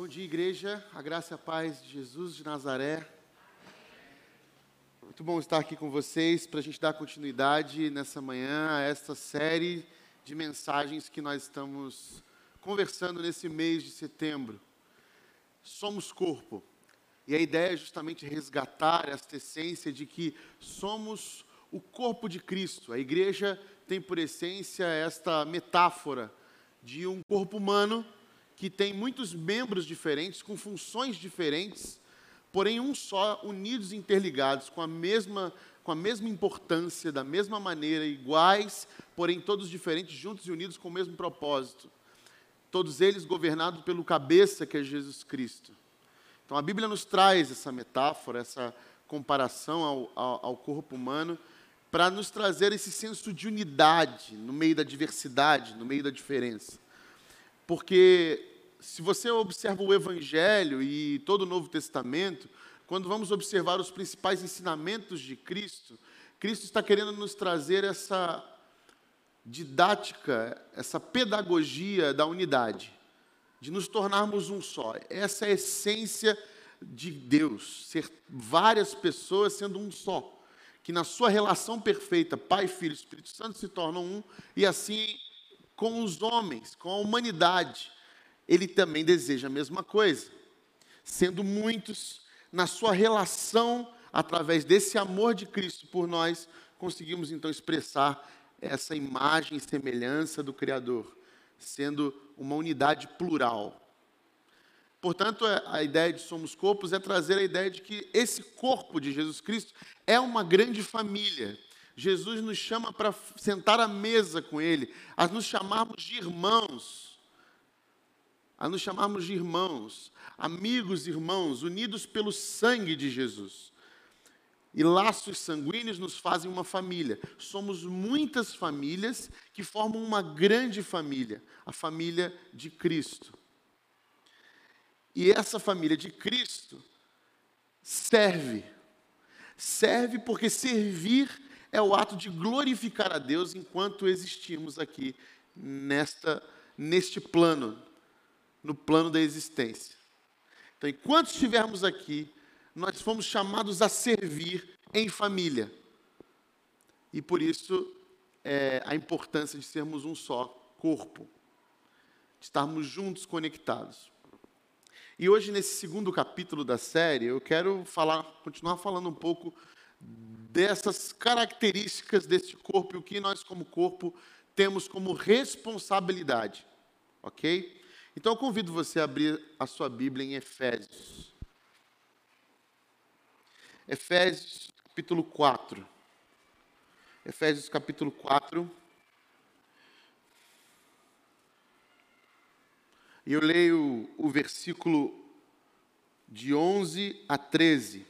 Bom dia, igreja. A graça e a paz de Jesus de Nazaré. Muito bom estar aqui com vocês para a gente dar continuidade nessa manhã a esta série de mensagens que nós estamos conversando nesse mês de setembro. Somos corpo. E a ideia é justamente resgatar esta essência de que somos o corpo de Cristo. A igreja tem por essência esta metáfora de um corpo humano que tem muitos membros diferentes, com funções diferentes, porém um só, unidos e interligados, com a mesma, com a mesma importância, da mesma maneira, iguais, porém todos diferentes, juntos e unidos com o mesmo propósito. Todos eles governados pelo cabeça que é Jesus Cristo. Então a Bíblia nos traz essa metáfora, essa comparação ao, ao, ao corpo humano, para nos trazer esse senso de unidade no meio da diversidade, no meio da diferença. Porque se você observa o Evangelho e todo o Novo Testamento, quando vamos observar os principais ensinamentos de Cristo, Cristo está querendo nos trazer essa didática, essa pedagogia da unidade, de nos tornarmos um só. Essa é a essência de Deus, ser várias pessoas sendo um só. Que na sua relação perfeita, Pai, Filho e Espírito Santo se tornam um, e assim com os homens, com a humanidade ele também deseja a mesma coisa. Sendo muitos, na sua relação, através desse amor de Cristo por nós, conseguimos então expressar essa imagem e semelhança do Criador, sendo uma unidade plural. Portanto, é, a ideia de somos corpos é trazer a ideia de que esse corpo de Jesus Cristo é uma grande família. Jesus nos chama para sentar à mesa com Ele, a nos chamarmos de irmãos a nos chamarmos de irmãos, amigos irmãos, unidos pelo sangue de Jesus. E laços sanguíneos nos fazem uma família. Somos muitas famílias que formam uma grande família, a família de Cristo. E essa família de Cristo serve. Serve porque servir é o ato de glorificar a Deus enquanto existimos aqui nesta neste plano no plano da existência. Então, enquanto estivermos aqui, nós fomos chamados a servir em família. E por isso é, a importância de sermos um só corpo, de estarmos juntos, conectados. E hoje, nesse segundo capítulo da série, eu quero falar, continuar falando um pouco dessas características deste corpo e o que nós, como corpo, temos como responsabilidade. Ok? Então eu convido você a abrir a sua Bíblia em Efésios. Efésios capítulo 4. Efésios capítulo 4. E eu leio o versículo de 11 a 13.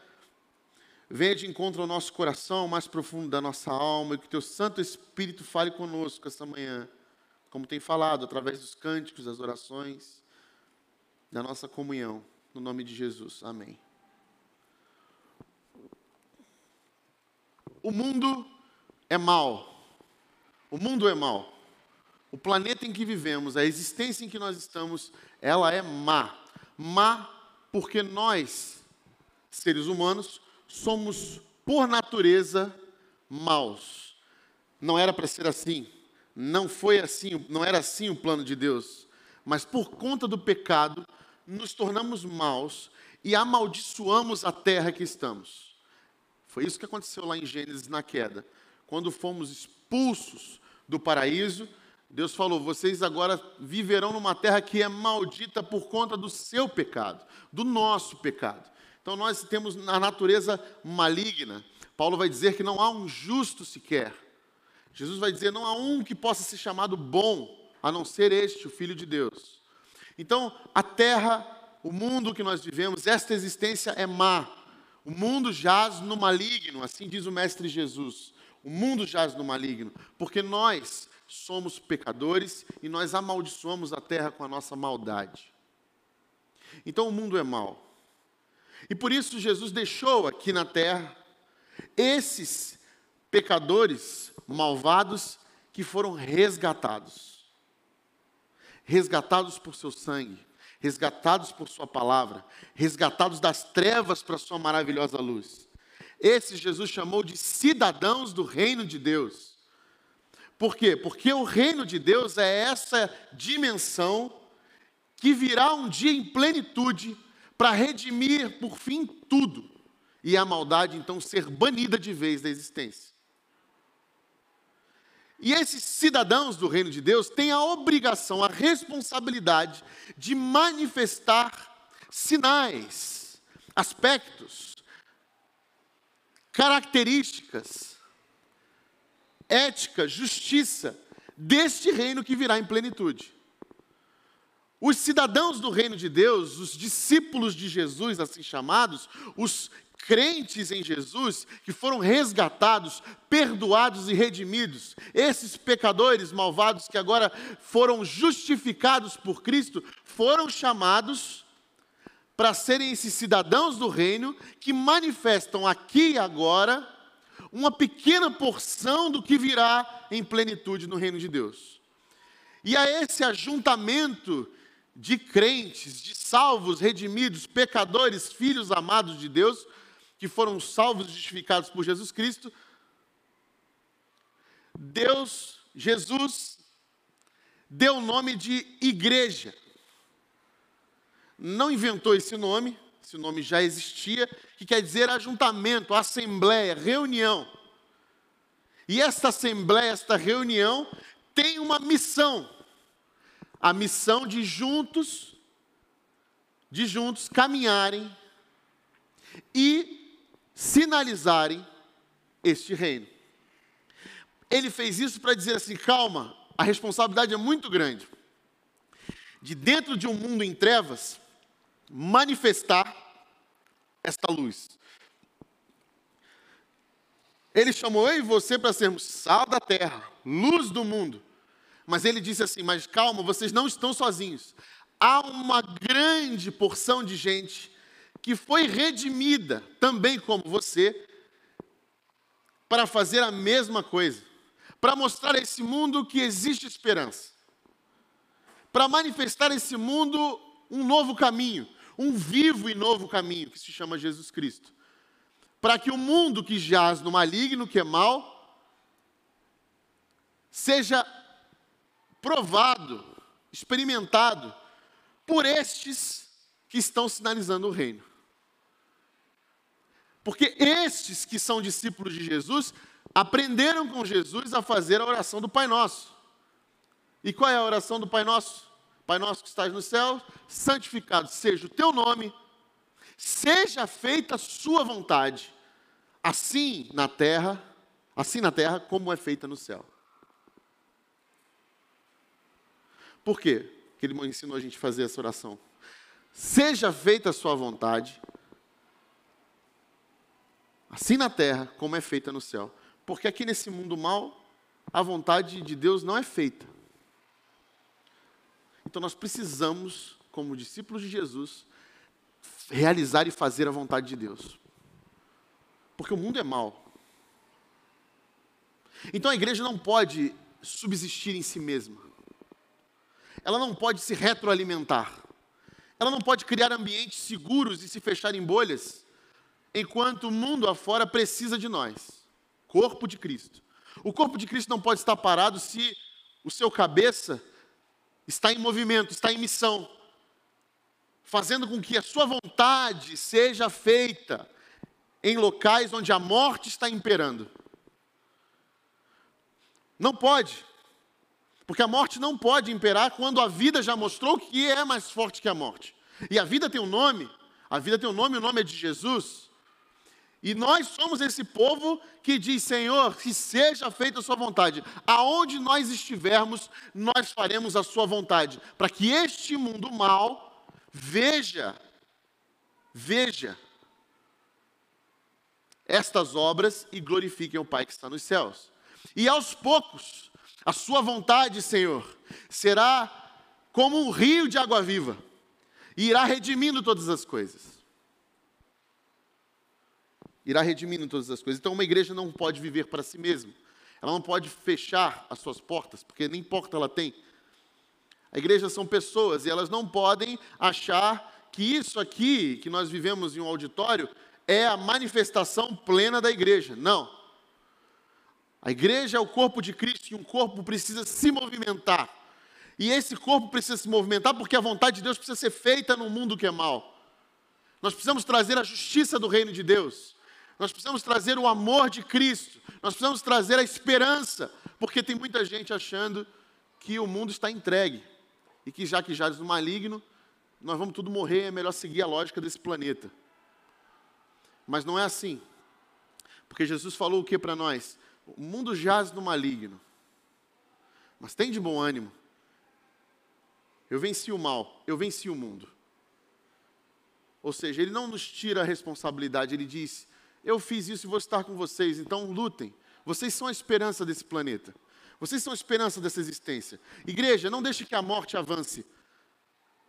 venha de encontro ao nosso coração, mais profundo da nossa alma, e que Teu Santo Espírito fale conosco esta manhã como tem falado, através dos cânticos, das orações, da nossa comunhão, no nome de Jesus. Amém. O mundo é mal. O mundo é mal. O planeta em que vivemos, a existência em que nós estamos, ela é má. Má porque nós, seres humanos, somos por natureza maus. Não era para ser assim. Não foi assim, não era assim o plano de Deus. Mas por conta do pecado, nos tornamos maus e amaldiçoamos a terra que estamos. Foi isso que aconteceu lá em Gênesis na queda. Quando fomos expulsos do paraíso, Deus falou: vocês agora viverão numa terra que é maldita por conta do seu pecado, do nosso pecado. Então nós temos a natureza maligna. Paulo vai dizer que não há um justo sequer. Jesus vai dizer: não há um que possa ser chamado bom, a não ser este, o Filho de Deus. Então, a terra o mundo que nós vivemos, esta existência é má. O mundo jaz no maligno, assim diz o Mestre Jesus. O mundo jaz no maligno, porque nós somos pecadores e nós amaldiçoamos a terra com a nossa maldade. Então o mundo é mau. E por isso Jesus deixou aqui na terra esses pecadores malvados que foram resgatados. Resgatados por seu sangue, resgatados por sua palavra, resgatados das trevas para sua maravilhosa luz. Esse Jesus chamou de cidadãos do reino de Deus. Por quê? Porque o reino de Deus é essa dimensão que virá um dia em plenitude para redimir por fim tudo e a maldade então ser banida de vez da existência. E esses cidadãos do reino de Deus têm a obrigação, a responsabilidade de manifestar sinais, aspectos, características, ética, justiça deste reino que virá em plenitude. Os cidadãos do reino de Deus, os discípulos de Jesus, assim chamados, os crentes em Jesus, que foram resgatados, perdoados e redimidos, esses pecadores malvados que agora foram justificados por Cristo, foram chamados para serem esses cidadãos do reino que manifestam aqui e agora uma pequena porção do que virá em plenitude no reino de Deus. E a esse ajuntamento de crentes, de salvos, redimidos, pecadores, filhos amados de Deus, que foram salvos e justificados por Jesus Cristo, Deus, Jesus, deu o nome de igreja. Não inventou esse nome, esse nome já existia, que quer dizer ajuntamento, assembleia, reunião. E esta assembleia, esta reunião, tem uma missão. A missão de juntos, de juntos caminharem e sinalizarem este reino. Ele fez isso para dizer assim: calma, a responsabilidade é muito grande. De dentro de um mundo em trevas, manifestar esta luz. Ele chamou eu e você para sermos sal da terra, luz do mundo. Mas ele disse assim: Mas calma, vocês não estão sozinhos. Há uma grande porção de gente que foi redimida, também como você, para fazer a mesma coisa, para mostrar a esse mundo que existe esperança, para manifestar a esse mundo um novo caminho, um vivo e novo caminho que se chama Jesus Cristo. Para que o mundo que jaz no maligno, que é mal, seja provado, experimentado por estes que estão sinalizando o reino. Porque estes que são discípulos de Jesus aprenderam com Jesus a fazer a oração do Pai Nosso. E qual é a oração do Pai Nosso? Pai nosso que estás no céu, santificado seja o teu nome, seja feita a sua vontade, assim na terra, assim na terra como é feita no céu. Por quê que ele ensinou a gente a fazer essa oração? Seja feita a sua vontade, assim na terra como é feita no céu. Porque aqui nesse mundo mal, a vontade de Deus não é feita. Então nós precisamos, como discípulos de Jesus, realizar e fazer a vontade de Deus. Porque o mundo é mal. Então a igreja não pode subsistir em si mesma. Ela não pode se retroalimentar. Ela não pode criar ambientes seguros e se fechar em bolhas enquanto o mundo afora precisa de nós, corpo de Cristo. O corpo de Cristo não pode estar parado se o seu cabeça está em movimento, está em missão, fazendo com que a sua vontade seja feita em locais onde a morte está imperando. Não pode, porque a morte não pode imperar quando a vida já mostrou que é mais forte que a morte. E a vida tem um nome, a vida tem um nome, o nome é de Jesus. E nós somos esse povo que diz: Senhor, que seja feita a Sua vontade. Aonde nós estivermos, nós faremos a Sua vontade, para que este mundo mal Veja, veja estas obras e glorifiquem o Pai que está nos céus. E aos poucos, a sua vontade, Senhor, será como um rio de água viva, e irá redimindo todas as coisas. Irá redimindo todas as coisas. Então, uma igreja não pode viver para si mesma. Ela não pode fechar as suas portas, porque nem porta ela tem. A igreja são pessoas e elas não podem achar que isso aqui, que nós vivemos em um auditório, é a manifestação plena da igreja. Não. A igreja é o corpo de Cristo e um corpo precisa se movimentar. E esse corpo precisa se movimentar porque a vontade de Deus precisa ser feita no mundo que é mal. Nós precisamos trazer a justiça do reino de Deus. Nós precisamos trazer o amor de Cristo. Nós precisamos trazer a esperança, porque tem muita gente achando que o mundo está entregue e que já que já no maligno, nós vamos tudo morrer, é melhor seguir a lógica desse planeta. Mas não é assim. Porque Jesus falou o que para nós? O mundo jaz no maligno. Mas tem de bom ânimo. Eu venci o mal, eu venci o mundo. Ou seja, ele não nos tira a responsabilidade, ele diz: Eu fiz isso e vou estar com vocês, então lutem. Vocês são a esperança desse planeta. Vocês são a esperança dessa existência. Igreja, não deixe que a morte avance.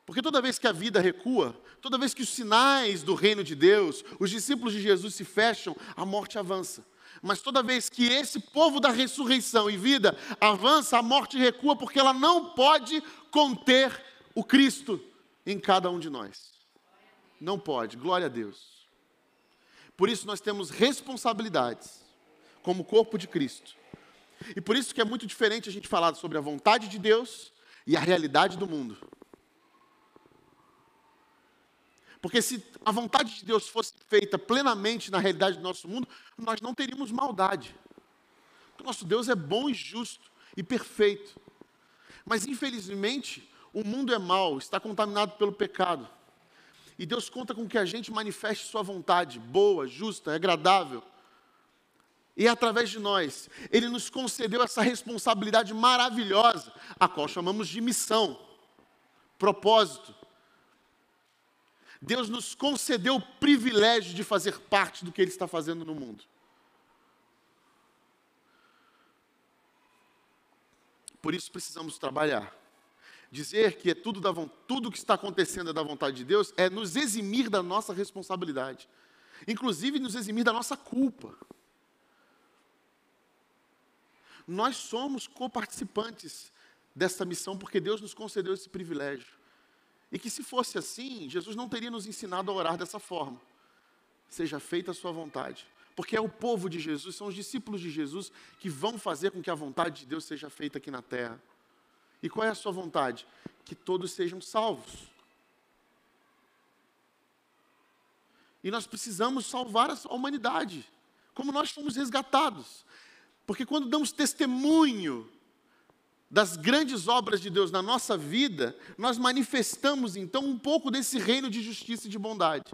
Porque toda vez que a vida recua, toda vez que os sinais do reino de Deus, os discípulos de Jesus se fecham, a morte avança. Mas toda vez que esse povo da ressurreição e vida avança, a morte recua, porque ela não pode conter o Cristo em cada um de nós. Não pode, glória a Deus. Por isso nós temos responsabilidades como corpo de Cristo. E por isso que é muito diferente a gente falar sobre a vontade de Deus e a realidade do mundo. Porque se a vontade de Deus fosse feita plenamente na realidade do nosso mundo, nós não teríamos maldade. O nosso Deus é bom e justo e perfeito. Mas infelizmente, o mundo é mau, está contaminado pelo pecado. E Deus conta com que a gente manifeste sua vontade, boa, justa, agradável. E é através de nós, Ele nos concedeu essa responsabilidade maravilhosa, a qual chamamos de missão, propósito. Deus nos concedeu o privilégio de fazer parte do que Ele está fazendo no mundo. Por isso precisamos trabalhar. Dizer que é tudo, da, tudo que está acontecendo é da vontade de Deus é nos eximir da nossa responsabilidade, inclusive nos eximir da nossa culpa. Nós somos coparticipantes dessa missão porque Deus nos concedeu esse privilégio. E que se fosse assim, Jesus não teria nos ensinado a orar dessa forma. Seja feita a sua vontade. Porque é o povo de Jesus, são os discípulos de Jesus que vão fazer com que a vontade de Deus seja feita aqui na terra. E qual é a sua vontade? Que todos sejam salvos. E nós precisamos salvar a humanidade, como nós fomos resgatados. Porque quando damos testemunho das grandes obras de Deus na nossa vida, nós manifestamos então um pouco desse reino de justiça e de bondade.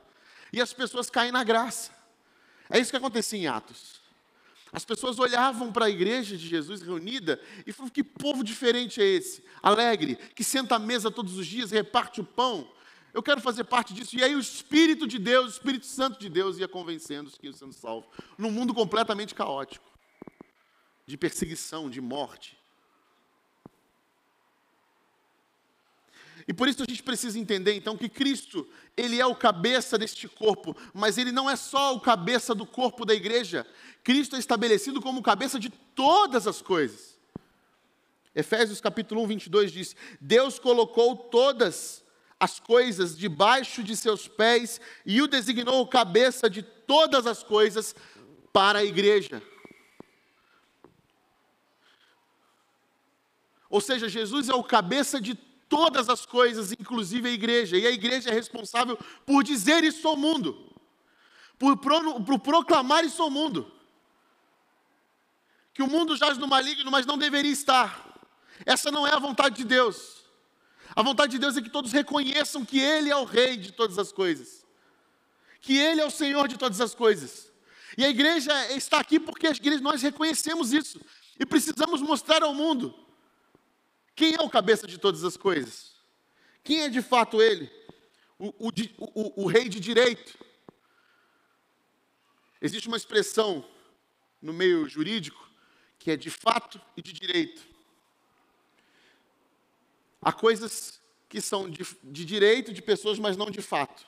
E as pessoas caem na graça. É isso que acontecia em Atos. As pessoas olhavam para a igreja de Jesus reunida e falavam: que povo diferente é esse? Alegre, que senta à mesa todos os dias, reparte o pão. Eu quero fazer parte disso. E aí o Espírito de Deus, o Espírito Santo de Deus ia convencendo os que iam sendo salvos. Num mundo completamente caótico de perseguição, de morte. E por isso a gente precisa entender então que Cristo, ele é o cabeça deste corpo, mas ele não é só o cabeça do corpo da igreja. Cristo é estabelecido como cabeça de todas as coisas. Efésios capítulo 1, 22 diz: Deus colocou todas as coisas debaixo de seus pés e o designou cabeça de todas as coisas para a igreja. Ou seja, Jesus é o cabeça de todas as coisas, inclusive a igreja. E a igreja é responsável por dizer isso ao mundo, por, pro, por proclamar isso ao mundo. Que o mundo jaz no maligno, mas não deveria estar. Essa não é a vontade de Deus. A vontade de Deus é que todos reconheçam que Ele é o Rei de todas as coisas, que Ele é o Senhor de todas as coisas. E a igreja está aqui porque nós reconhecemos isso e precisamos mostrar ao mundo quem é o cabeça de todas as coisas? Quem é de fato ele? o, o, o, o rei de direito. Existe uma expressão no meio jurídico que é de fato e de direito. Há coisas que são de, de direito de pessoas, mas não de fato.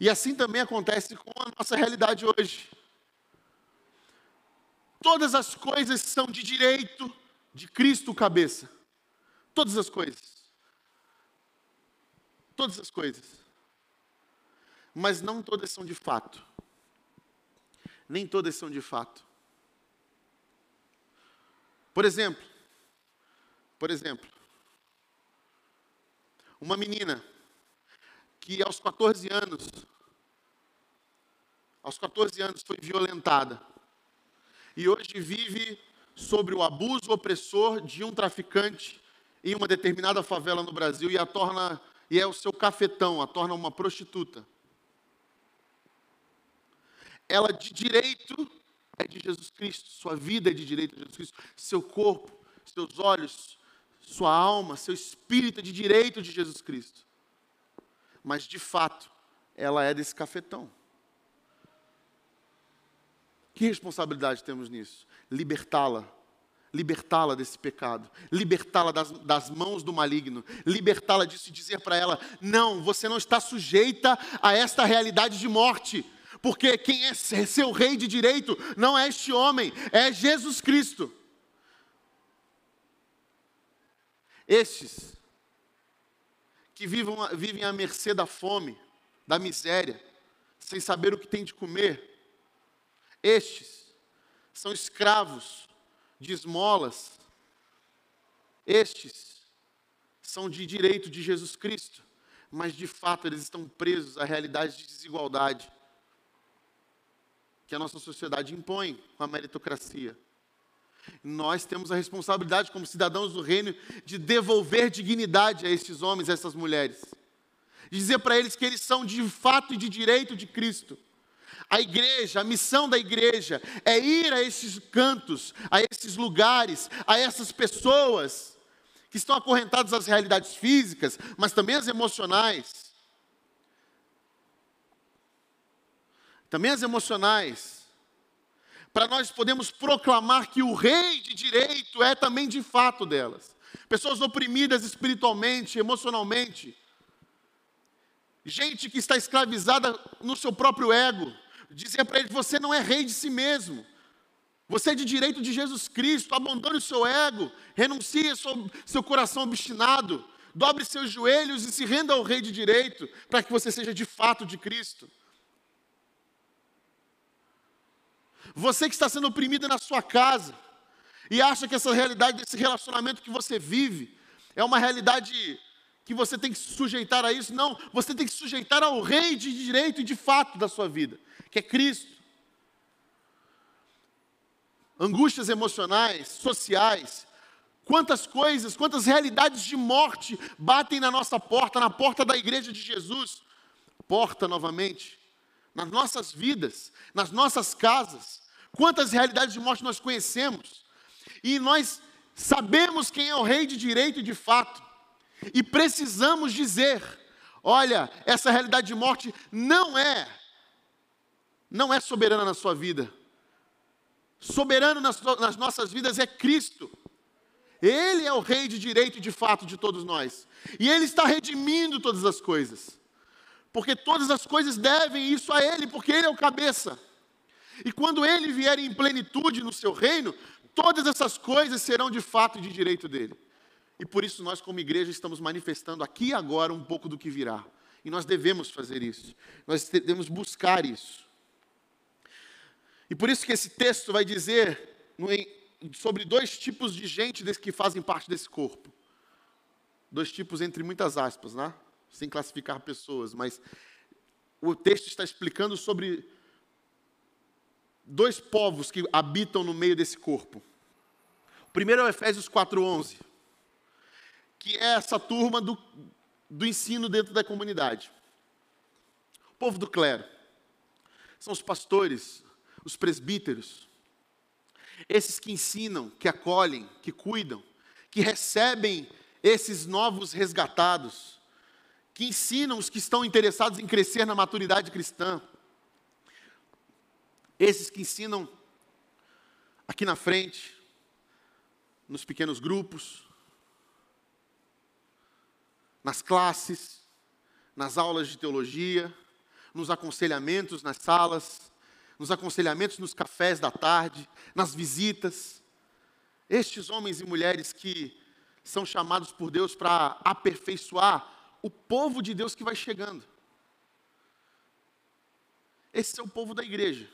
E assim também acontece com a nossa realidade hoje. Todas as coisas são de direito de Cristo cabeça. Todas as coisas. Todas as coisas. Mas não todas são de fato. Nem todas são de fato. Por exemplo, por exemplo, uma menina que aos 14 anos, aos 14 anos foi violentada e hoje vive sobre o abuso opressor de um traficante em uma determinada favela no Brasil e a torna e é o seu cafetão, a torna uma prostituta. Ela de direito é de Jesus Cristo, sua vida é de direito de Jesus Cristo, seu corpo, seus olhos, sua alma, seu espírito é de direito de Jesus Cristo. Mas de fato, ela é desse cafetão. Que responsabilidade temos nisso? Libertá-la libertá-la desse pecado, libertá-la das, das, mãos do maligno, libertá-la disso e dizer para ela: não, você não está sujeita a esta realidade de morte, porque quem é seu rei de direito não é este homem, é Jesus Cristo. Estes que vivem, vivem à mercê da fome, da miséria, sem saber o que tem de comer, estes são escravos de esmolas, estes são de direito de Jesus Cristo, mas de fato eles estão presos à realidade de desigualdade que a nossa sociedade impõe com a meritocracia. Nós temos a responsabilidade, como cidadãos do reino, de devolver dignidade a esses homens, a essas mulheres. Dizer para eles que eles são de fato e de direito de Cristo a igreja, a missão da igreja é ir a esses cantos, a esses lugares, a essas pessoas que estão acorrentadas às realidades físicas, mas também às emocionais. Também as emocionais. Para nós podemos proclamar que o rei de direito é também de fato delas. Pessoas oprimidas espiritualmente, emocionalmente. Gente que está escravizada no seu próprio ego dizia para ele: Você não é rei de si mesmo. Você é de direito de Jesus Cristo. Abandone o seu ego, renuncie seu, seu coração obstinado, dobre seus joelhos e se renda ao rei de direito, para que você seja de fato de Cristo. Você que está sendo oprimido na sua casa e acha que essa realidade desse relacionamento que você vive é uma realidade que você tem que se sujeitar a isso. Não, você tem que se sujeitar ao rei de direito e de fato da sua vida que é Cristo. Angústias emocionais, sociais, quantas coisas, quantas realidades de morte batem na nossa porta, na porta da igreja de Jesus. Porta novamente, nas nossas vidas, nas nossas casas. Quantas realidades de morte nós conhecemos. E nós sabemos quem é o rei de direito e de fato. E precisamos dizer: olha, essa realidade de morte não é não é soberana na sua vida. Soberano nas, nas nossas vidas é Cristo. Ele é o rei de direito e de fato de todos nós. E Ele está redimindo todas as coisas. Porque todas as coisas devem isso a Ele, porque Ele é o cabeça. E quando Ele vier em plenitude no seu reino, todas essas coisas serão de fato de direito dele. E por isso nós, como igreja, estamos manifestando aqui e agora um pouco do que virá. E nós devemos fazer isso. Nós devemos buscar isso. E por isso que esse texto vai dizer sobre dois tipos de gente que fazem parte desse corpo. Dois tipos entre muitas aspas, né? Sem classificar pessoas, mas o texto está explicando sobre dois povos que habitam no meio desse corpo. O primeiro é o Efésios 4:11, que é essa turma do, do ensino dentro da comunidade. O povo do clero. São os pastores, os presbíteros, esses que ensinam, que acolhem, que cuidam, que recebem esses novos resgatados, que ensinam os que estão interessados em crescer na maturidade cristã. Esses que ensinam aqui na frente, nos pequenos grupos, nas classes, nas aulas de teologia, nos aconselhamentos nas salas, nos aconselhamentos nos cafés da tarde, nas visitas. Estes homens e mulheres que são chamados por Deus para aperfeiçoar o povo de Deus que vai chegando. Esse é o povo da igreja.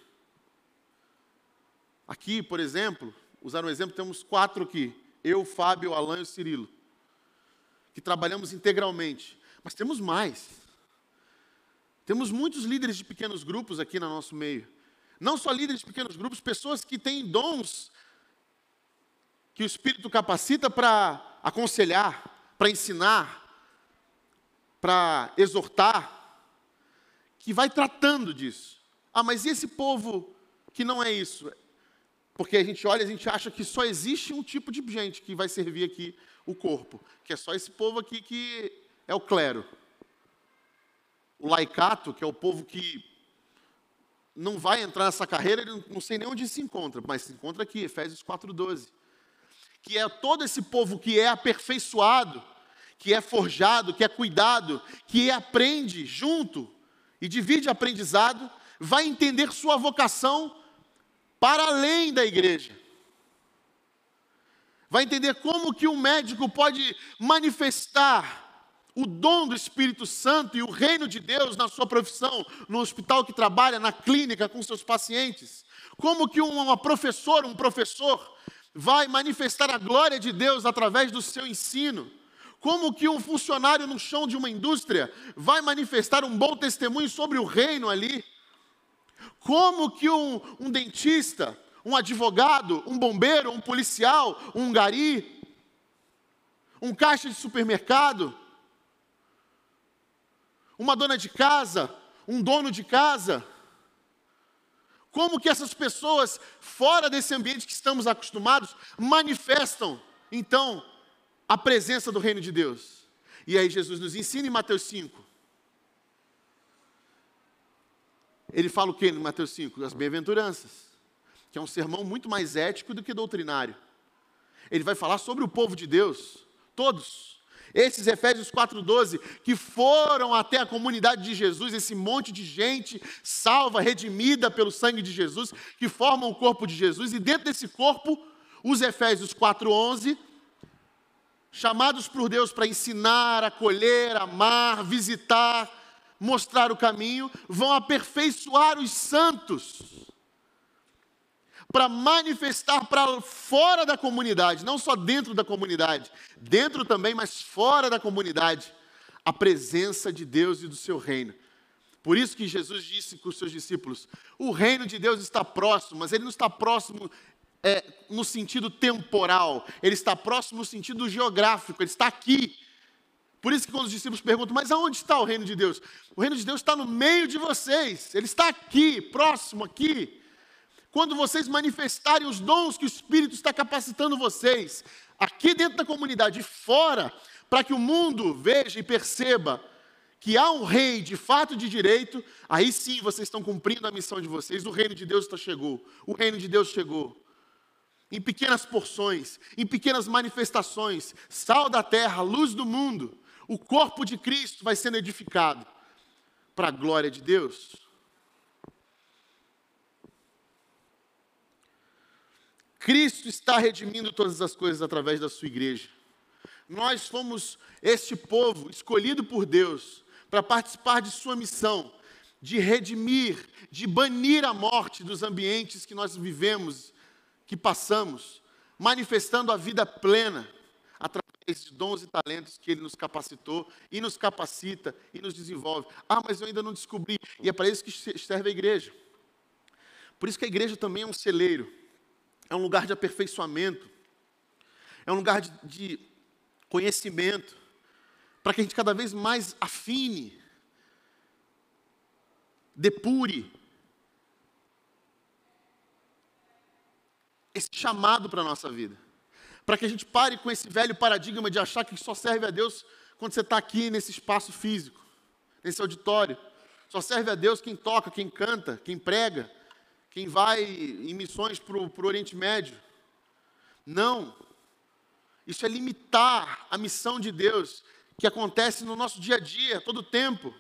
Aqui, por exemplo, usar um exemplo, temos quatro aqui: eu, Fábio, Alain e Cirilo, que trabalhamos integralmente. Mas temos mais. Temos muitos líderes de pequenos grupos aqui no nosso meio. Não só líderes de pequenos grupos, pessoas que têm dons que o Espírito capacita para aconselhar, para ensinar, para exortar, que vai tratando disso. Ah, mas e esse povo que não é isso? Porque a gente olha e a gente acha que só existe um tipo de gente que vai servir aqui o corpo, que é só esse povo aqui que é o clero. O laicato, que é o povo que não vai entrar nessa carreira, ele não sei nem onde se encontra, mas se encontra aqui, Efésios 4,12. Que é todo esse povo que é aperfeiçoado, que é forjado, que é cuidado, que aprende junto e divide aprendizado, vai entender sua vocação para além da igreja. Vai entender como que um médico pode manifestar o dom do Espírito Santo e o reino de Deus na sua profissão, no hospital que trabalha, na clínica com seus pacientes. Como que uma professora, um professor, vai manifestar a glória de Deus através do seu ensino. Como que um funcionário no chão de uma indústria vai manifestar um bom testemunho sobre o reino ali. Como que um, um dentista, um advogado, um bombeiro, um policial, um gari, um caixa de supermercado, uma dona de casa, um dono de casa. Como que essas pessoas, fora desse ambiente que estamos acostumados, manifestam, então, a presença do reino de Deus? E aí Jesus nos ensina em Mateus 5. Ele fala o que em Mateus 5? As bem-aventuranças, que é um sermão muito mais ético do que doutrinário. Ele vai falar sobre o povo de Deus, todos, esses Efésios 4,12, que foram até a comunidade de Jesus, esse monte de gente salva, redimida pelo sangue de Jesus, que formam o corpo de Jesus, e dentro desse corpo, os Efésios 4,11, chamados por Deus para ensinar, acolher, amar, visitar, mostrar o caminho, vão aperfeiçoar os santos para manifestar para fora da comunidade, não só dentro da comunidade, dentro também, mas fora da comunidade, a presença de Deus e do seu reino. Por isso que Jesus disse com os seus discípulos: o reino de Deus está próximo, mas ele não está próximo é, no sentido temporal, ele está próximo no sentido geográfico, ele está aqui. Por isso que quando os discípulos perguntam, mas aonde está o reino de Deus? O reino de Deus está no meio de vocês, ele está aqui, próximo aqui quando vocês manifestarem os dons que o Espírito está capacitando vocês, aqui dentro da comunidade e fora, para que o mundo veja e perceba que há um rei de fato de direito, aí sim vocês estão cumprindo a missão de vocês, o reino de Deus está chegou, o reino de Deus chegou. Em pequenas porções, em pequenas manifestações, sal da terra, luz do mundo, o corpo de Cristo vai sendo edificado para a glória de Deus. Cristo está redimindo todas as coisas através da sua igreja. Nós fomos este povo escolhido por Deus para participar de sua missão de redimir, de banir a morte dos ambientes que nós vivemos, que passamos, manifestando a vida plena através de dons e talentos que Ele nos capacitou e nos capacita e nos desenvolve. Ah, mas eu ainda não descobri. E é para isso que serve a igreja. Por isso que a igreja também é um celeiro é um lugar de aperfeiçoamento, é um lugar de, de conhecimento, para que a gente cada vez mais afine, depure esse chamado para a nossa vida. Para que a gente pare com esse velho paradigma de achar que só serve a Deus quando você está aqui nesse espaço físico, nesse auditório. Só serve a Deus quem toca, quem canta, quem prega, quem vai em missões para o Oriente Médio. Não. Isso é limitar a missão de Deus que acontece no nosso dia a dia, todo tempo.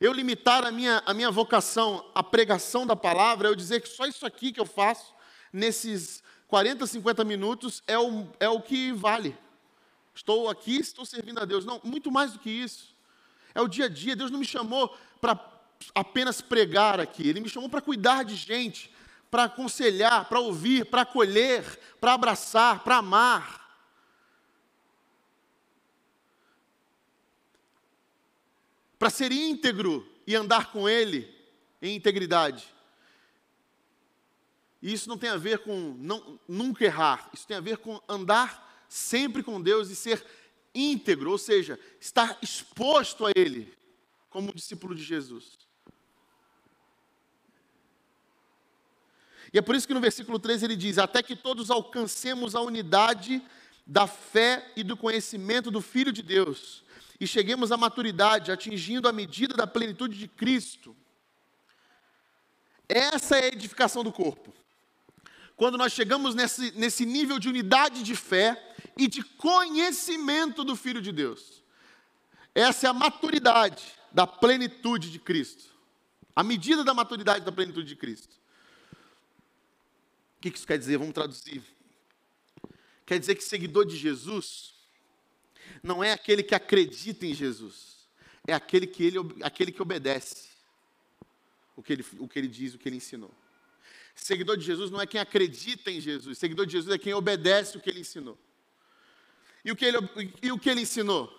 Eu limitar a minha, a minha vocação à pregação da palavra, eu dizer que só isso aqui que eu faço, nesses 40, 50 minutos, é o, é o que vale. Estou aqui, estou servindo a Deus. Não, muito mais do que isso. É o dia a dia. Deus não me chamou para apenas pregar aqui, Ele me chamou para cuidar de gente, para aconselhar, para ouvir, para acolher, para abraçar, para amar. Para ser íntegro e andar com Ele em integridade. E isso não tem a ver com não, nunca errar, isso tem a ver com andar sempre com Deus e ser íntegro, ou seja, estar exposto a Ele, como discípulo de Jesus. E é por isso que no versículo 13 ele diz: Até que todos alcancemos a unidade da fé e do conhecimento do Filho de Deus, e cheguemos à maturidade, atingindo a medida da plenitude de Cristo. Essa é a edificação do corpo. Quando nós chegamos nesse, nesse nível de unidade de fé e de conhecimento do Filho de Deus. Essa é a maturidade da plenitude de Cristo. A medida da maturidade da plenitude de Cristo. O que isso quer dizer? Vamos traduzir. Quer dizer que seguidor de Jesus não é aquele que acredita em Jesus, é aquele que, ele, aquele que obedece o que, ele, o que ele diz, o que ele ensinou. Seguidor de Jesus não é quem acredita em Jesus, seguidor de Jesus é quem obedece o que ele ensinou. E o que ele, e o que ele ensinou?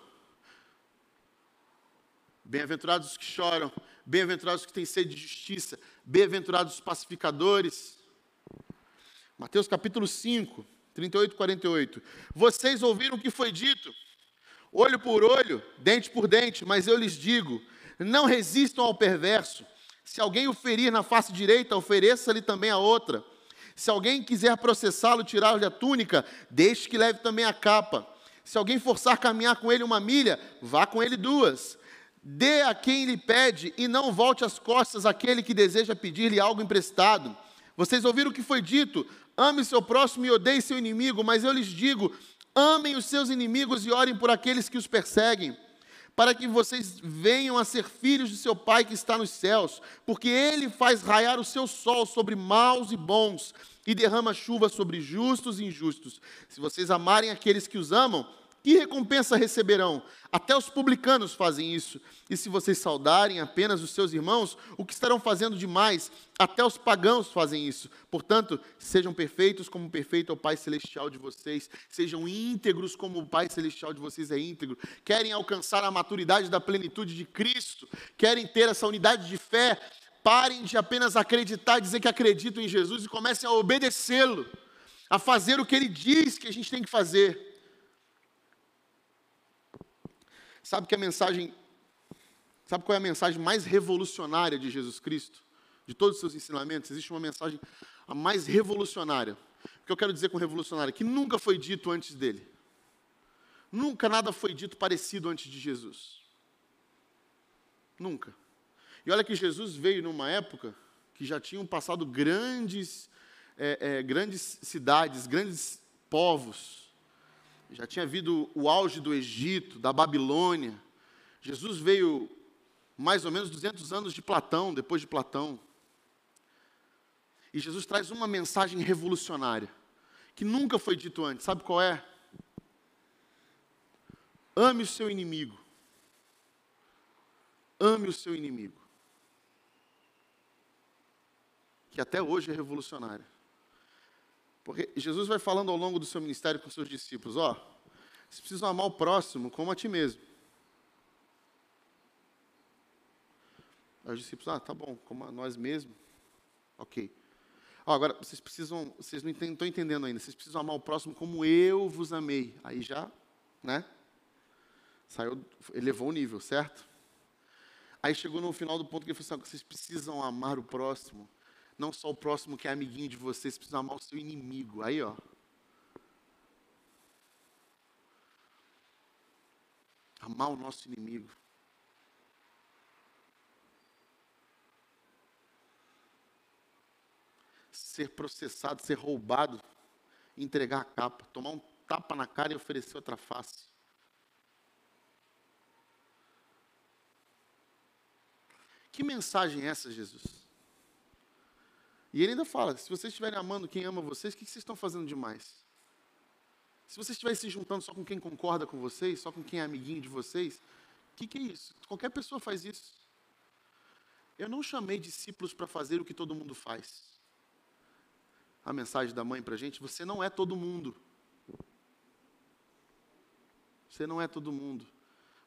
Bem-aventurados os que choram, bem-aventurados os que têm sede de justiça, bem-aventurados os pacificadores, Mateus capítulo 5, 38 e 48. Vocês ouviram o que foi dito? Olho por olho, dente por dente, mas eu lhes digo: não resistam ao perverso. Se alguém o ferir na face direita, ofereça-lhe também a outra. Se alguém quiser processá-lo, tirar-lhe a túnica, deixe que leve também a capa. Se alguém forçar caminhar com ele uma milha, vá com ele duas. Dê a quem lhe pede e não volte as costas àquele que deseja pedir-lhe algo emprestado. Vocês ouviram o que foi dito: ame seu próximo e odeie seu inimigo, mas eu lhes digo: amem os seus inimigos e orem por aqueles que os perseguem, para que vocês venham a ser filhos de seu Pai que está nos céus, porque ele faz raiar o seu sol sobre maus e bons e derrama chuva sobre justos e injustos. Se vocês amarem aqueles que os amam, que recompensa receberão? Até os publicanos fazem isso. E se vocês saudarem apenas os seus irmãos, o que estarão fazendo demais? Até os pagãos fazem isso. Portanto, sejam perfeitos como perfeito é o Pai Celestial de vocês. Sejam íntegros como o Pai Celestial de vocês é íntegro. Querem alcançar a maturidade da plenitude de Cristo? Querem ter essa unidade de fé? Parem de apenas acreditar e dizer que acreditam em Jesus e comecem a obedecê-lo, a fazer o que ele diz que a gente tem que fazer. Sabe que a mensagem, sabe qual é a mensagem mais revolucionária de Jesus Cristo? De todos os seus ensinamentos, existe uma mensagem a mais revolucionária. O que eu quero dizer com revolucionária? Que nunca foi dito antes dele. Nunca nada foi dito parecido antes de Jesus. Nunca. E olha que Jesus veio numa época que já tinham passado grandes, é, é, grandes cidades, grandes povos, já tinha havido o auge do Egito, da Babilônia. Jesus veio mais ou menos 200 anos de Platão, depois de Platão. E Jesus traz uma mensagem revolucionária, que nunca foi dito antes. Sabe qual é? Ame o seu inimigo. Ame o seu inimigo. Que até hoje é revolucionária. Porque Jesus vai falando ao longo do seu ministério com seus discípulos: ó, vocês precisam amar o próximo como a ti mesmo. Aí os discípulos, ah, tá bom, como a nós mesmos. Ok. Agora, vocês precisam, vocês não estão entendendo ainda, vocês precisam amar o próximo como eu vos amei. Aí já, né? Saiu, elevou o nível, certo? Aí chegou no final do ponto que ele falou assim, vocês precisam amar o próximo não só o próximo que é amiguinho de vocês, precisa amar o seu inimigo. Aí, ó. Amar o nosso inimigo. Ser processado, ser roubado, entregar a capa, tomar um tapa na cara e oferecer outra face. Que mensagem é essa, Jesus? E ele ainda fala: se vocês estiverem amando quem ama vocês, o que vocês estão fazendo demais? Se vocês estiverem se juntando só com quem concorda com vocês, só com quem é amiguinho de vocês, o que, que é isso? Qualquer pessoa faz isso. Eu não chamei discípulos para fazer o que todo mundo faz. A mensagem da mãe para a gente: você não é todo mundo. Você não é todo mundo.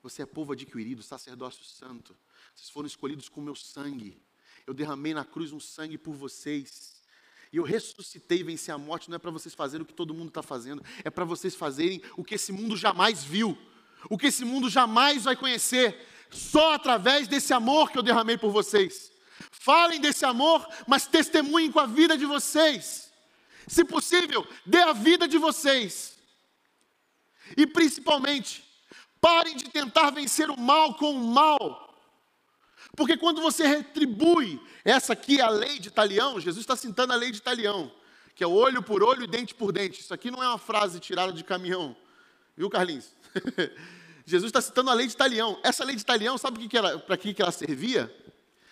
Você é povo adquirido, sacerdócio santo. Vocês foram escolhidos com meu sangue. Eu derramei na cruz um sangue por vocês. E eu ressuscitei e venci a morte. Não é para vocês fazerem o que todo mundo está fazendo, é para vocês fazerem o que esse mundo jamais viu, o que esse mundo jamais vai conhecer, só através desse amor que eu derramei por vocês. Falem desse amor, mas testemunhem com a vida de vocês. Se possível, dê a vida de vocês. E principalmente, parem de tentar vencer o mal com o mal. Porque quando você retribui, essa aqui é a lei de Talião, Jesus está citando a lei de Talião, que é olho por olho e dente por dente. Isso aqui não é uma frase tirada de caminhão, viu, Carlinhos? Jesus está citando a lei de Talião. Essa lei de Talião, sabe para que, que ela servia?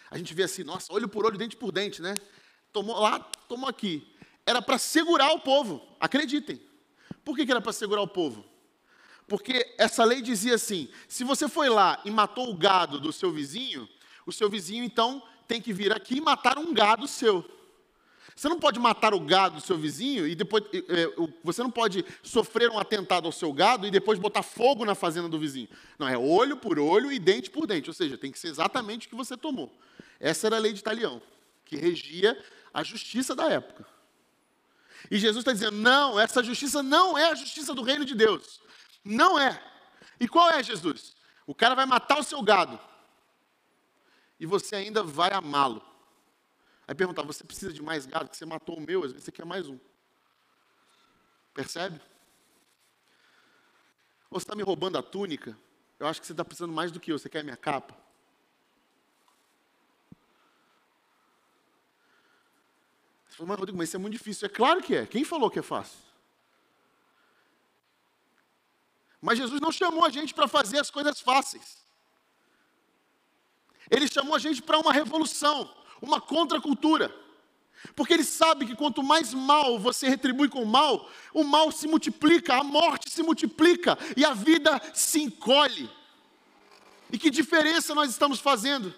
A gente vê assim, nossa, olho por olho, dente por dente, né? Tomou lá, tomou aqui. Era para segurar o povo, acreditem. Por que, que era para segurar o povo? Porque essa lei dizia assim: se você foi lá e matou o gado do seu vizinho, o seu vizinho então tem que vir aqui e matar um gado seu. Você não pode matar o gado do seu vizinho e depois. É, você não pode sofrer um atentado ao seu gado e depois botar fogo na fazenda do vizinho. Não, é olho por olho e dente por dente. Ou seja, tem que ser exatamente o que você tomou. Essa era a lei de Italião, que regia a justiça da época. E Jesus está dizendo: não, essa justiça não é a justiça do reino de Deus. Não é. E qual é, Jesus? O cara vai matar o seu gado e você ainda vai amá-lo. Aí perguntar, você precisa de mais gado? Que você matou o meu, às vezes você quer mais um. Percebe? Ou você está me roubando a túnica? Eu acho que você está precisando mais do que eu. Você quer minha capa? Você falou, mas Rodrigo, mas isso é muito difícil. É claro que é. Quem falou que é fácil? Mas Jesus não chamou a gente para fazer as coisas fáceis. Ele chamou a gente para uma revolução, uma contracultura. Porque ele sabe que quanto mais mal você retribui com mal, o mal se multiplica, a morte se multiplica e a vida se encolhe. E que diferença nós estamos fazendo?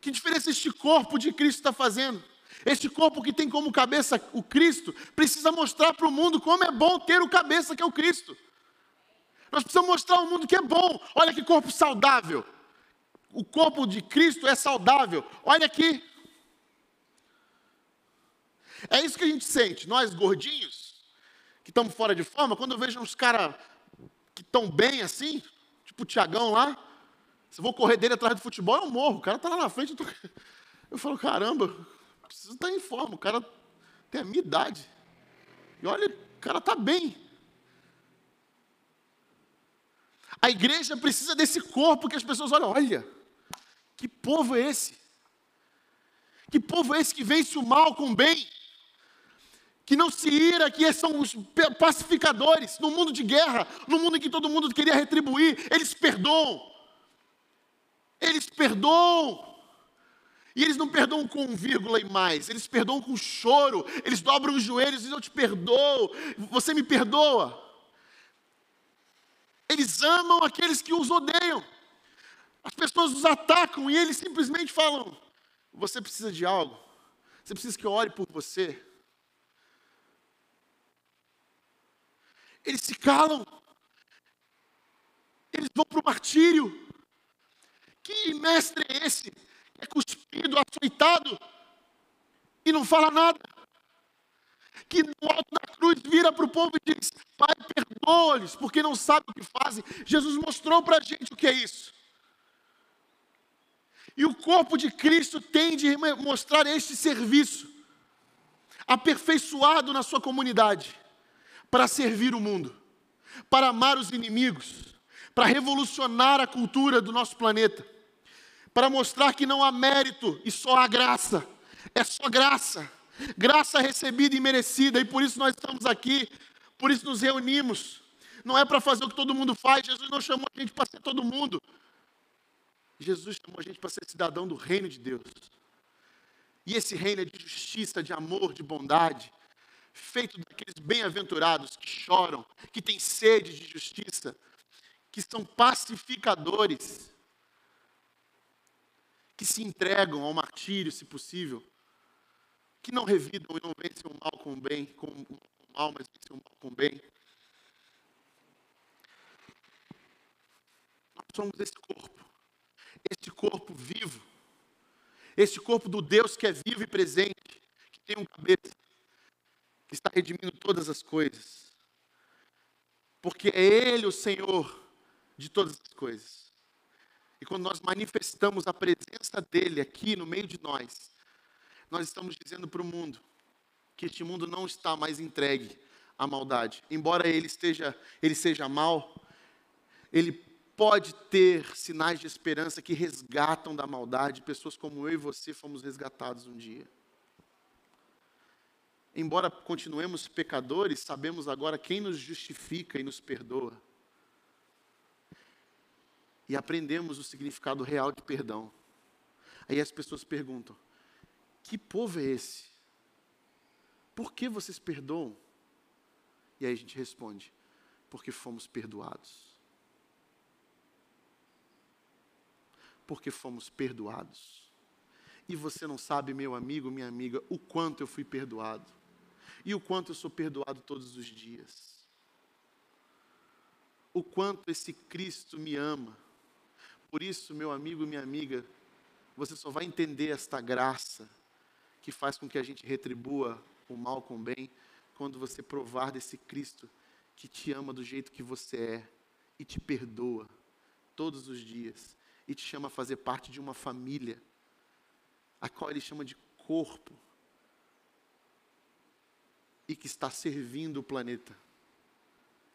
Que diferença este corpo de Cristo está fazendo? Este corpo que tem como cabeça o Cristo, precisa mostrar para o mundo como é bom ter o cabeça que é o Cristo. Nós precisamos mostrar ao mundo que é bom. Olha que corpo saudável o corpo de Cristo é saudável. Olha aqui. É isso que a gente sente, nós gordinhos, que estamos fora de forma, quando eu vejo uns caras que estão bem assim, tipo o Tiagão lá, se eu vou correr dele atrás do futebol, eu morro. O cara está lá na frente, eu, tô... eu falo, caramba, preciso estar em forma, o cara tem a minha idade. E olha, o cara está bem. A igreja precisa desse corpo que as pessoas olham, olha, que povo é esse? Que povo é esse que vence o mal com o bem? Que não se ira, que são os pacificadores. No mundo de guerra, no mundo em que todo mundo queria retribuir, eles perdoam. Eles perdoam. E eles não perdoam com vírgula e mais, eles perdoam com choro, eles dobram os joelhos e dizem: Eu te perdoo, você me perdoa. Eles amam aqueles que os odeiam. As pessoas nos atacam e eles simplesmente falam: Você precisa de algo, você precisa que eu ore por você. Eles se calam, eles vão para o martírio. Que mestre é esse? É cuspido, açoitado e não fala nada. Que no alto da cruz vira para o povo e diz: Pai, perdoa-lhes, porque não sabem o que fazem. Jesus mostrou para a gente o que é isso. E o corpo de Cristo tem de mostrar este serviço, aperfeiçoado na sua comunidade, para servir o mundo, para amar os inimigos, para revolucionar a cultura do nosso planeta, para mostrar que não há mérito e só há graça, é só graça, graça recebida e merecida, e por isso nós estamos aqui, por isso nos reunimos. Não é para fazer o que todo mundo faz, Jesus não chamou a gente para ser todo mundo. Jesus chamou a gente para ser cidadão do reino de Deus. E esse reino é de justiça, de amor, de bondade, feito daqueles bem-aventurados que choram, que têm sede de justiça, que são pacificadores, que se entregam ao martírio, se possível, que não revidam e não vencem o mal com o bem, com o mal, mas vencem o mal com o bem. Nós somos esse corpo, corpo vivo esse corpo do Deus que é vivo e presente, que tem um cabeça, que está redimindo todas as coisas. Porque é Ele o Senhor de todas as coisas. E quando nós manifestamos a presença dEle aqui no meio de nós, nós estamos dizendo para o mundo que este mundo não está mais entregue à maldade. Embora ele esteja, ele seja mal, ele pode ter sinais de esperança que resgatam da maldade. Pessoas como eu e você fomos resgatados um dia. Embora continuemos pecadores, sabemos agora quem nos justifica e nos perdoa. E aprendemos o significado real de perdão. Aí as pessoas perguntam: que povo é esse? Por que vocês perdoam? E aí a gente responde: porque fomos perdoados. Porque fomos perdoados. E você não sabe, meu amigo, minha amiga, o quanto eu fui perdoado. E o quanto eu sou perdoado todos os dias. O quanto esse Cristo me ama. Por isso, meu amigo minha amiga, você só vai entender esta graça que faz com que a gente retribua o mal com o bem quando você provar desse Cristo que te ama do jeito que você é e te perdoa todos os dias e te chama a fazer parte de uma família, a qual ele chama de corpo, e que está servindo o planeta,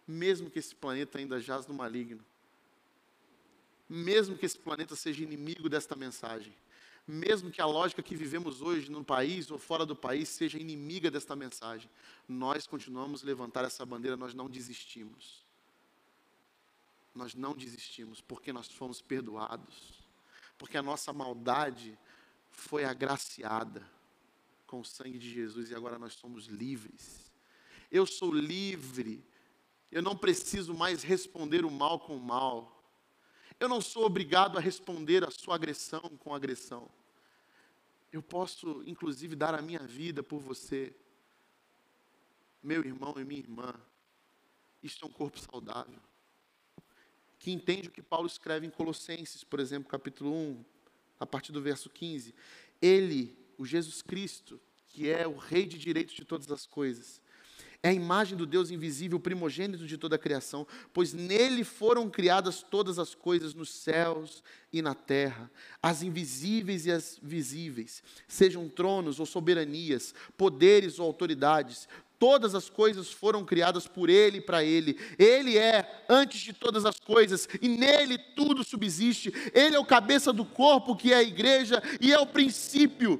mesmo que esse planeta ainda jaz no maligno, mesmo que esse planeta seja inimigo desta mensagem, mesmo que a lógica que vivemos hoje no país ou fora do país seja inimiga desta mensagem, nós continuamos a levantar essa bandeira, nós não desistimos nós não desistimos, porque nós fomos perdoados, porque a nossa maldade foi agraciada com o sangue de Jesus e agora nós somos livres. Eu sou livre, eu não preciso mais responder o mal com o mal. Eu não sou obrigado a responder a sua agressão com agressão. Eu posso, inclusive, dar a minha vida por você, meu irmão e minha irmã. Isto é um corpo saudável que entende o que Paulo escreve em Colossenses, por exemplo, capítulo 1, a partir do verso 15. Ele, o Jesus Cristo, que é o Rei de direitos de todas as coisas, é a imagem do Deus invisível, primogênito de toda a criação, pois nele foram criadas todas as coisas nos céus e na terra, as invisíveis e as visíveis, sejam tronos ou soberanias, poderes ou autoridades, todas as coisas foram criadas por Ele e para Ele. Ele é antes de todas as coisas e nele tudo subsiste. Ele é o cabeça do corpo, que é a igreja, e é o princípio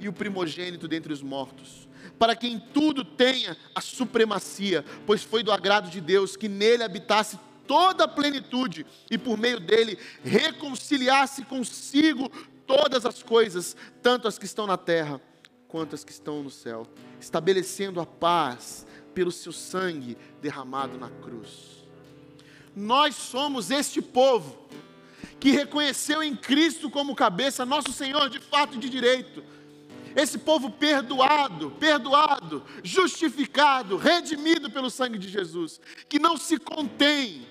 e o primogênito dentre os mortos. Para quem tudo tenha a supremacia, pois foi do agrado de Deus que nele habitasse toda a plenitude e por meio dele reconciliasse consigo todas as coisas, tanto as que estão na terra quanto as que estão no céu, estabelecendo a paz pelo seu sangue derramado na cruz. Nós somos este povo que reconheceu em Cristo como cabeça nosso Senhor de fato e de direito. Esse povo perdoado, perdoado, justificado, redimido pelo sangue de Jesus, que não se contém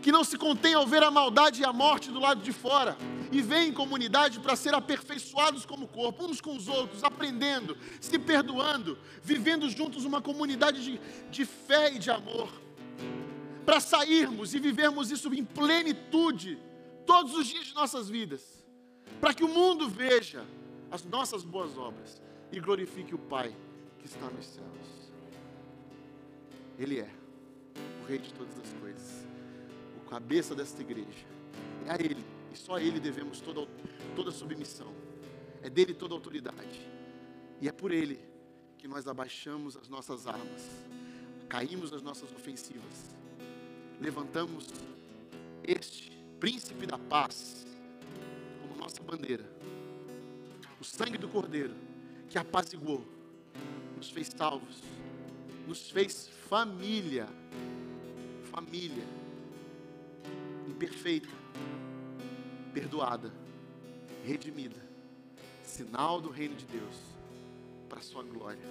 que não se contém ao ver a maldade e a morte do lado de fora, e vem em comunidade para ser aperfeiçoados como corpo, uns com os outros, aprendendo, se perdoando, vivendo juntos uma comunidade de, de fé e de amor, para sairmos e vivermos isso em plenitude, todos os dias de nossas vidas, para que o mundo veja as nossas boas obras e glorifique o Pai que está nos céus. Ele é. o Rei de todas as coisas, o cabeça desta igreja. É a Ele, e só a Ele devemos toda, toda submissão. É dele toda autoridade. E é por Ele que nós abaixamos as nossas armas, caímos nas nossas ofensivas, levantamos este príncipe da paz como nossa bandeira. O sangue do Cordeiro que apaziguou, nos fez salvos, nos fez família, família imperfeita, perdoada, redimida, sinal do reino de Deus para sua glória.